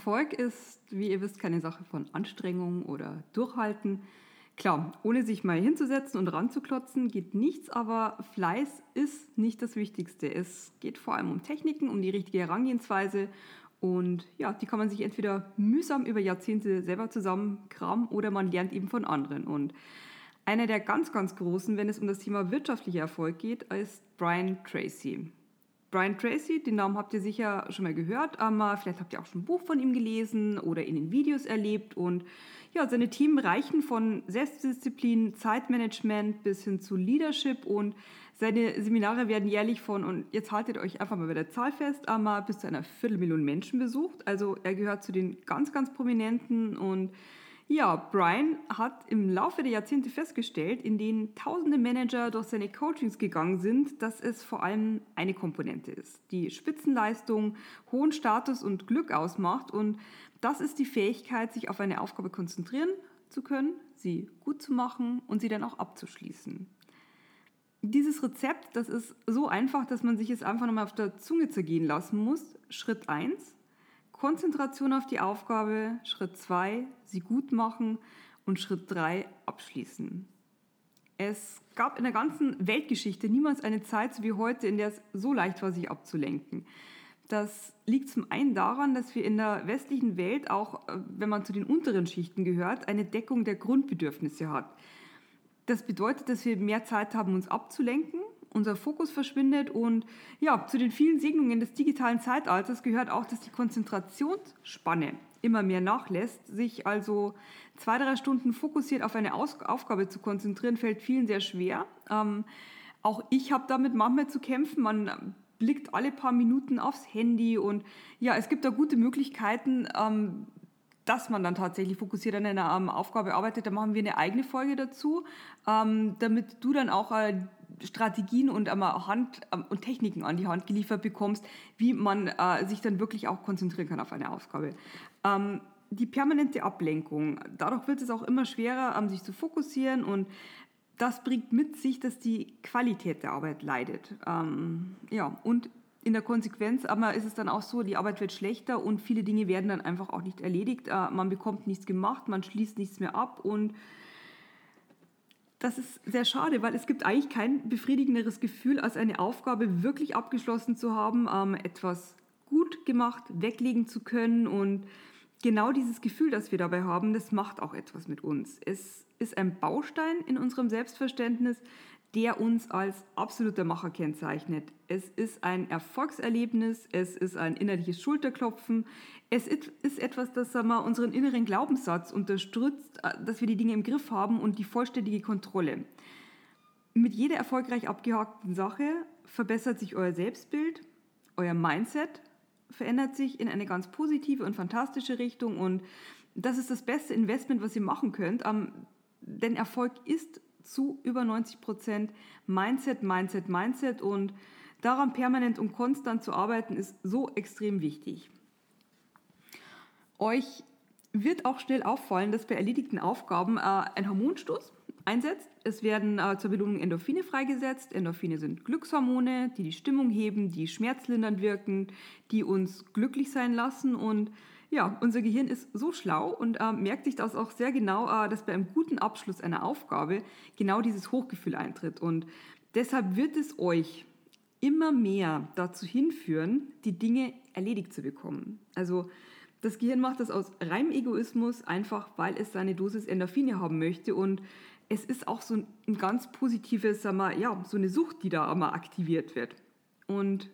Erfolg ist, wie ihr wisst, keine Sache von Anstrengung oder Durchhalten. Klar, ohne sich mal hinzusetzen und ranzuklotzen geht nichts, aber Fleiß ist nicht das Wichtigste. Es geht vor allem um Techniken, um die richtige Herangehensweise und ja, die kann man sich entweder mühsam über Jahrzehnte selber zusammenkramen oder man lernt eben von anderen. Und einer der ganz, ganz großen, wenn es um das Thema wirtschaftlicher Erfolg geht, ist Brian Tracy. Brian Tracy, den Namen habt ihr sicher schon mal gehört, aber vielleicht habt ihr auch schon ein Buch von ihm gelesen oder in den Videos erlebt. Und ja, seine Themen reichen von Selbstdisziplin, Zeitmanagement bis hin zu Leadership und seine Seminare werden jährlich von, und jetzt haltet euch einfach mal bei der Zahl fest, einmal bis zu einer Viertelmillion Menschen besucht. Also er gehört zu den ganz, ganz prominenten und ja, Brian hat im Laufe der Jahrzehnte festgestellt, in denen tausende Manager durch seine Coachings gegangen sind, dass es vor allem eine Komponente ist, die Spitzenleistung, hohen Status und Glück ausmacht. Und das ist die Fähigkeit, sich auf eine Aufgabe konzentrieren zu können, sie gut zu machen und sie dann auch abzuschließen. Dieses Rezept, das ist so einfach, dass man sich es einfach nochmal auf der Zunge zergehen lassen muss. Schritt 1, Konzentration auf die Aufgabe, Schritt 2, sie gut machen und Schritt 3, abschließen. Es gab in der ganzen Weltgeschichte niemals eine Zeit so wie heute, in der es so leicht war, sich abzulenken. Das liegt zum einen daran, dass wir in der westlichen Welt auch, äh, wenn man zu den unteren Schichten gehört, eine Deckung der Grundbedürfnisse hat. Das bedeutet, dass wir mehr Zeit haben, uns abzulenken unser Fokus verschwindet und ja, zu den vielen Segnungen des digitalen Zeitalters gehört auch, dass die Konzentrationsspanne immer mehr nachlässt. Sich also zwei, drei Stunden fokussiert auf eine Aus Aufgabe zu konzentrieren, fällt vielen sehr schwer. Ähm, auch ich habe damit manchmal zu kämpfen. Man blickt alle paar Minuten aufs Handy und ja, es gibt da gute Möglichkeiten, ähm, dass man dann tatsächlich fokussiert an einer ähm, Aufgabe arbeitet. Da machen wir eine eigene Folge dazu, ähm, damit du dann auch äh, Strategien und einmal Hand ähm, und Techniken an die Hand geliefert bekommst, wie man äh, sich dann wirklich auch konzentrieren kann auf eine Aufgabe. Ähm, die permanente Ablenkung, dadurch wird es auch immer schwerer, ähm, sich zu fokussieren und das bringt mit sich, dass die Qualität der Arbeit leidet. Ähm, ja, und in der Konsequenz aber ist es dann auch so, die Arbeit wird schlechter und viele Dinge werden dann einfach auch nicht erledigt. Äh, man bekommt nichts gemacht, man schließt nichts mehr ab und das ist sehr schade, weil es gibt eigentlich kein befriedigenderes Gefühl, als eine Aufgabe wirklich abgeschlossen zu haben, ähm, etwas gut gemacht, weglegen zu können. Und genau dieses Gefühl, das wir dabei haben, das macht auch etwas mit uns. Es ist ein Baustein in unserem Selbstverständnis, der uns als absoluter Macher kennzeichnet. Es ist ein Erfolgserlebnis, es ist ein innerliches Schulterklopfen, es ist etwas, das wir, unseren inneren Glaubenssatz unterstützt, äh, dass wir die Dinge im Griff haben und die vollständige Kontrolle. Mit jeder erfolgreich abgehakten Sache verbessert sich euer Selbstbild, euer Mindset verändert sich in eine ganz positive und fantastische Richtung und das ist das beste Investment, was ihr machen könnt. Denn Erfolg ist zu über 90 Prozent Mindset, Mindset, Mindset und daran permanent und konstant zu arbeiten ist so extrem wichtig. Euch wird auch schnell auffallen, dass bei erledigten Aufgaben äh, ein Hormonstoß einsetzt. Es werden äh, zur Belohnung Endorphine freigesetzt. Endorphine sind Glückshormone, die die Stimmung heben, die schmerzlindernd wirken, die uns glücklich sein lassen und ja, unser Gehirn ist so schlau und äh, merkt sich das auch sehr genau, äh, dass bei einem guten Abschluss einer Aufgabe genau dieses Hochgefühl eintritt. Und deshalb wird es euch immer mehr dazu hinführen, die Dinge erledigt zu bekommen. Also das Gehirn macht das aus reinem Egoismus, einfach weil es seine Dosis Endorphine haben möchte. Und es ist auch so ein ganz positives, sagen wir, ja, so eine Sucht, die da einmal aktiviert wird. Und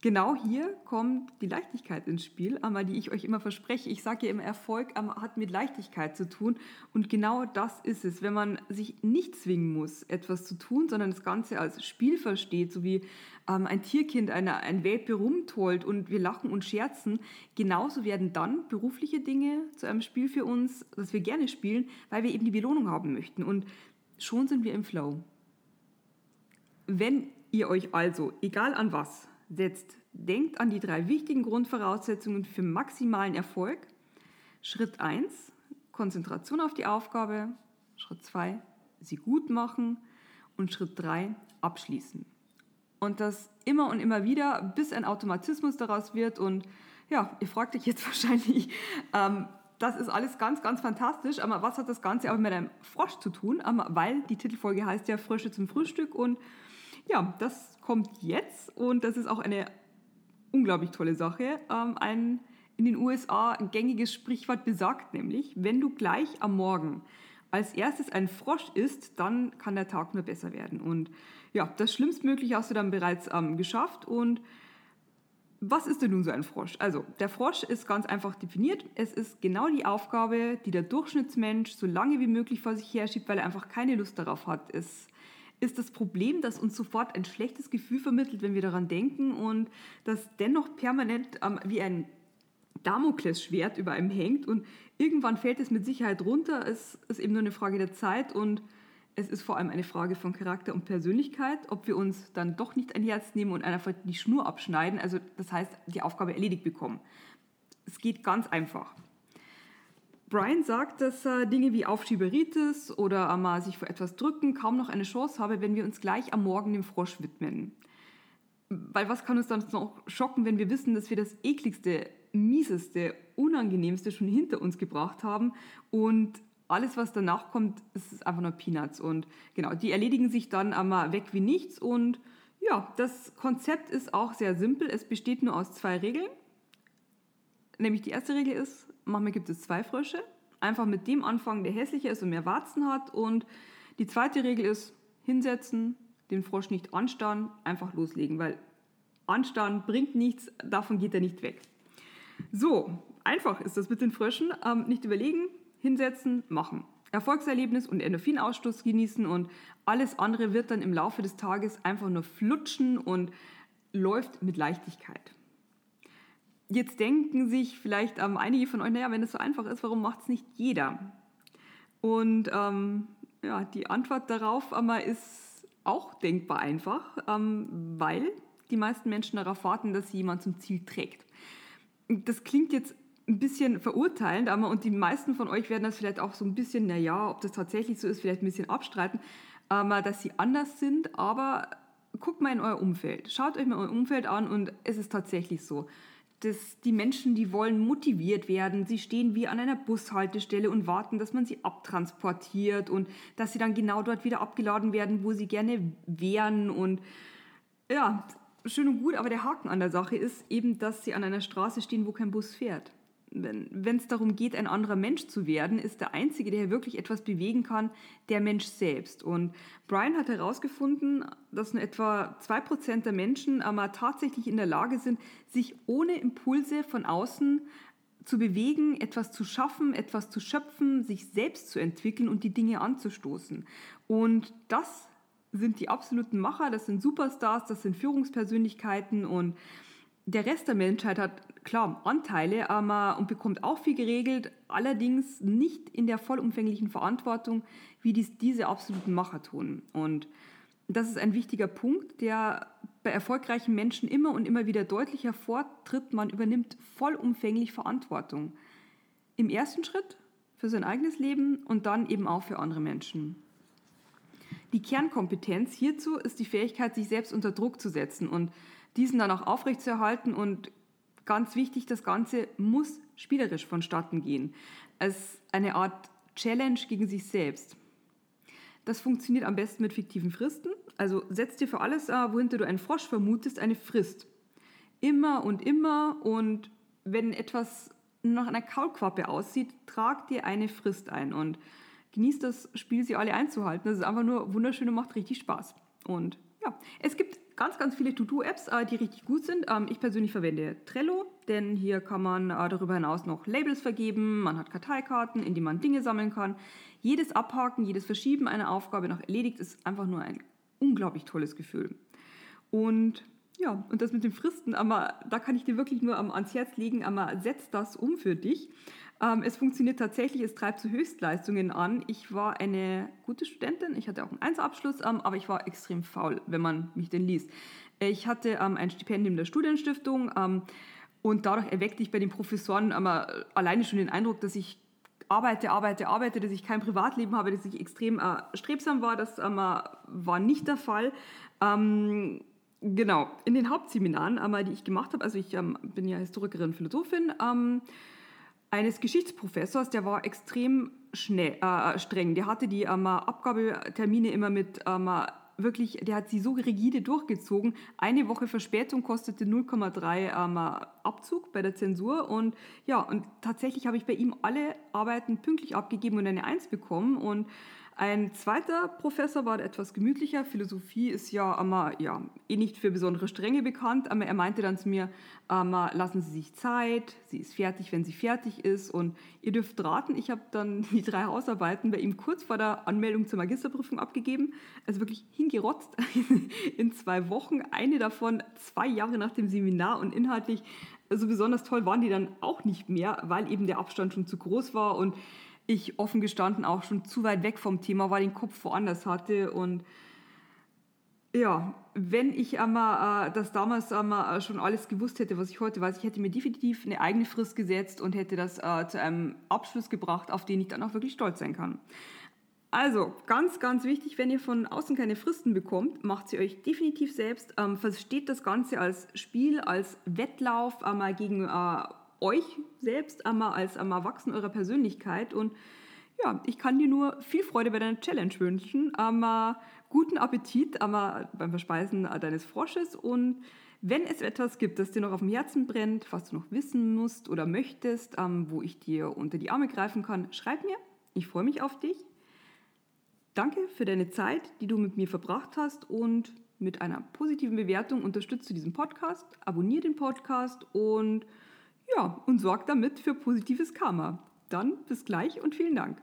genau hier kommt die Leichtigkeit ins Spiel, einmal die ich euch immer verspreche. Ich sage ja immer, Erfolg hat mit Leichtigkeit zu tun. Und genau das ist es. Wenn man sich nicht zwingen muss, etwas zu tun, sondern das Ganze als Spiel versteht, so wie ähm, ein Tierkind eine, ein Welpe rumtollt und wir lachen und scherzen, genauso werden dann berufliche Dinge zu einem Spiel für uns, das wir gerne spielen, weil wir eben die Belohnung haben möchten. Und schon sind wir im Flow. Wenn ihr euch also, egal an was, setzt, denkt an die drei wichtigen Grundvoraussetzungen für maximalen Erfolg. Schritt 1, Konzentration auf die Aufgabe. Schritt 2, sie gut machen. Und Schritt 3, abschließen. Und das immer und immer wieder, bis ein Automatismus daraus wird. Und ja, ihr fragt euch jetzt wahrscheinlich, ähm, das ist alles ganz, ganz fantastisch, aber was hat das Ganze auch mit einem Frosch zu tun? Ähm, weil die Titelfolge heißt ja Frösche zum Frühstück und ja, das kommt jetzt und das ist auch eine unglaublich tolle Sache. Ähm, ein in den USA gängiges Sprichwort besagt nämlich, wenn du gleich am Morgen als erstes ein Frosch isst, dann kann der Tag nur besser werden. Und ja, das Schlimmstmögliche hast du dann bereits ähm, geschafft. Und was ist denn nun so ein Frosch? Also, der Frosch ist ganz einfach definiert. Es ist genau die Aufgabe, die der Durchschnittsmensch so lange wie möglich vor sich herschiebt, weil er einfach keine Lust darauf hat. Es ist das Problem, dass uns sofort ein schlechtes Gefühl vermittelt, wenn wir daran denken und das dennoch permanent ähm, wie ein Damoklesschwert über einem hängt und irgendwann fällt es mit Sicherheit runter. Es ist eben nur eine Frage der Zeit und es ist vor allem eine Frage von Charakter und Persönlichkeit, ob wir uns dann doch nicht ein Herz nehmen und einfach die Schnur abschneiden, also das heißt die Aufgabe erledigt bekommen. Es geht ganz einfach. Brian sagt, dass äh, Dinge wie Aufschieberitis oder einmal sich vor etwas drücken kaum noch eine Chance haben, wenn wir uns gleich am Morgen dem Frosch widmen. Weil was kann uns dann noch schocken, wenn wir wissen, dass wir das ekligste, mieseste, unangenehmste schon hinter uns gebracht haben und alles, was danach kommt, ist einfach nur Peanuts. Und genau, die erledigen sich dann einmal weg wie nichts. Und ja, das Konzept ist auch sehr simpel. Es besteht nur aus zwei Regeln. Nämlich die erste Regel ist, manchmal gibt es zwei Frösche. Einfach mit dem anfangen, der hässlicher ist und mehr Warzen hat. Und die zweite Regel ist, hinsetzen, den Frosch nicht anstarren, einfach loslegen, weil anstarren bringt nichts, davon geht er nicht weg. So, einfach ist das mit den Fröschen. Ähm, nicht überlegen, hinsetzen, machen. Erfolgserlebnis und Endorphinausstoß genießen und alles andere wird dann im Laufe des Tages einfach nur flutschen und läuft mit Leichtigkeit. Jetzt denken sich vielleicht ähm, einige von euch, naja, wenn es so einfach ist, warum macht es nicht jeder? Und ähm, ja, die Antwort darauf aber ist auch denkbar einfach, ähm, weil die meisten Menschen darauf warten, dass sie jemand zum Ziel trägt. Das klingt jetzt ein bisschen verurteilend, aber und die meisten von euch werden das vielleicht auch so ein bisschen, naja, ob das tatsächlich so ist, vielleicht ein bisschen abstreiten, ähm, dass sie anders sind, aber guckt mal in euer Umfeld. Schaut euch mal euer Umfeld an und es ist tatsächlich so dass die Menschen, die wollen motiviert werden, sie stehen wie an einer Bushaltestelle und warten, dass man sie abtransportiert und dass sie dann genau dort wieder abgeladen werden, wo sie gerne wären. Und ja, schön und gut, aber der Haken an der Sache ist eben, dass sie an einer Straße stehen, wo kein Bus fährt wenn es darum geht, ein anderer Mensch zu werden, ist der Einzige, der wirklich etwas bewegen kann, der Mensch selbst. Und Brian hat herausgefunden, dass nur etwa 2% der Menschen aber tatsächlich in der Lage sind, sich ohne Impulse von außen zu bewegen, etwas zu schaffen, etwas zu schöpfen, sich selbst zu entwickeln und die Dinge anzustoßen. Und das sind die absoluten Macher, das sind Superstars, das sind Führungspersönlichkeiten und der Rest der Menschheit hat klar Anteile aber, und bekommt auch viel geregelt, allerdings nicht in der vollumfänglichen Verantwortung, wie dies diese absoluten Macher tun. Und das ist ein wichtiger Punkt, der bei erfolgreichen Menschen immer und immer wieder deutlich hervortritt. Man übernimmt vollumfänglich Verantwortung. Im ersten Schritt für sein eigenes Leben und dann eben auch für andere Menschen. Die Kernkompetenz hierzu ist die Fähigkeit, sich selbst unter Druck zu setzen und diesen dann auch aufrechtzuerhalten und ganz wichtig, das Ganze muss spielerisch vonstatten gehen, als eine Art Challenge gegen sich selbst. Das funktioniert am besten mit fiktiven Fristen. Also setz dir für alles, äh, wohinter du einen Frosch vermutest, eine Frist. Immer und immer und wenn etwas nach einer Kaulquappe aussieht, trag dir eine Frist ein und genieß das Spiel, sie alle einzuhalten. Das ist einfach nur wunderschön und macht richtig Spaß. Und ja, es gibt ganz, ganz viele To-Do-Apps, äh, die richtig gut sind. Ähm, ich persönlich verwende Trello, denn hier kann man äh, darüber hinaus noch Labels vergeben, man hat Karteikarten, in die man Dinge sammeln kann. Jedes Abhaken, jedes Verschieben einer Aufgabe noch erledigt ist einfach nur ein unglaublich tolles Gefühl. Und ja, und das mit den Fristen, aber da kann ich dir wirklich nur ans Herz legen, aber setz das um für dich. Ähm, es funktioniert tatsächlich, es treibt zu Höchstleistungen an. Ich war eine gute Studentin, ich hatte auch einen Einzelabschluss, ähm, aber ich war extrem faul, wenn man mich denn liest. Ich hatte ähm, ein Stipendium der Studienstiftung ähm, und dadurch erweckte ich bei den Professoren aber alleine schon den Eindruck, dass ich arbeite, arbeite, arbeite, dass ich kein Privatleben habe, dass ich extrem äh, strebsam war. Das ähm, war nicht der Fall. Ähm, genau, in den Hauptseminaren, ähm, die ich gemacht habe, also ich ähm, bin ja Historikerin, Philosophin, ähm, eines Geschichtsprofessors, der war extrem schnell, äh, streng. Der hatte die ähm, Abgabetermine immer mit ähm, wirklich, der hat sie so rigide durchgezogen. Eine Woche Verspätung kostete 0,3 ähm, Abzug bei der Zensur. Und ja, und tatsächlich habe ich bei ihm alle Arbeiten pünktlich abgegeben und eine Eins bekommen. Und ein zweiter Professor war etwas gemütlicher. Philosophie ist ja, ähm, ja eh nicht für besondere Strenge bekannt. Aber er meinte dann zu mir, ähm, lassen Sie sich Zeit, sie ist fertig, wenn sie fertig ist. Und ihr dürft raten, ich habe dann die drei Hausarbeiten bei ihm kurz vor der Anmeldung zur Magisterprüfung abgegeben. Also wirklich hingerotzt in zwei Wochen. Eine davon zwei Jahre nach dem Seminar und inhaltlich so also besonders toll waren die dann auch nicht mehr, weil eben der Abstand schon zu groß war und ich offen gestanden auch schon zu weit weg vom Thema war, den Kopf woanders hatte. Und ja, wenn ich einmal äh, das damals einmal schon alles gewusst hätte, was ich heute weiß, ich hätte mir definitiv eine eigene Frist gesetzt und hätte das äh, zu einem Abschluss gebracht, auf den ich dann auch wirklich stolz sein kann. Also, ganz, ganz wichtig, wenn ihr von außen keine Fristen bekommt, macht sie euch definitiv selbst. Ähm, versteht das Ganze als Spiel, als Wettlauf einmal gegen äh, euch selbst einmal als einmal Erwachsen eurer Persönlichkeit. Und ja, ich kann dir nur viel Freude bei deiner Challenge wünschen. Einmal guten Appetit einmal beim Verspeisen deines Frosches. Und wenn es etwas gibt, das dir noch auf dem Herzen brennt, was du noch wissen musst oder möchtest, ähm, wo ich dir unter die Arme greifen kann, schreib mir. Ich freue mich auf dich. Danke für deine Zeit, die du mit mir verbracht hast und mit einer positiven Bewertung unterstützt du diesen Podcast, abonniere den Podcast und ja, und sorgt damit für positives Karma. Dann bis gleich und vielen Dank.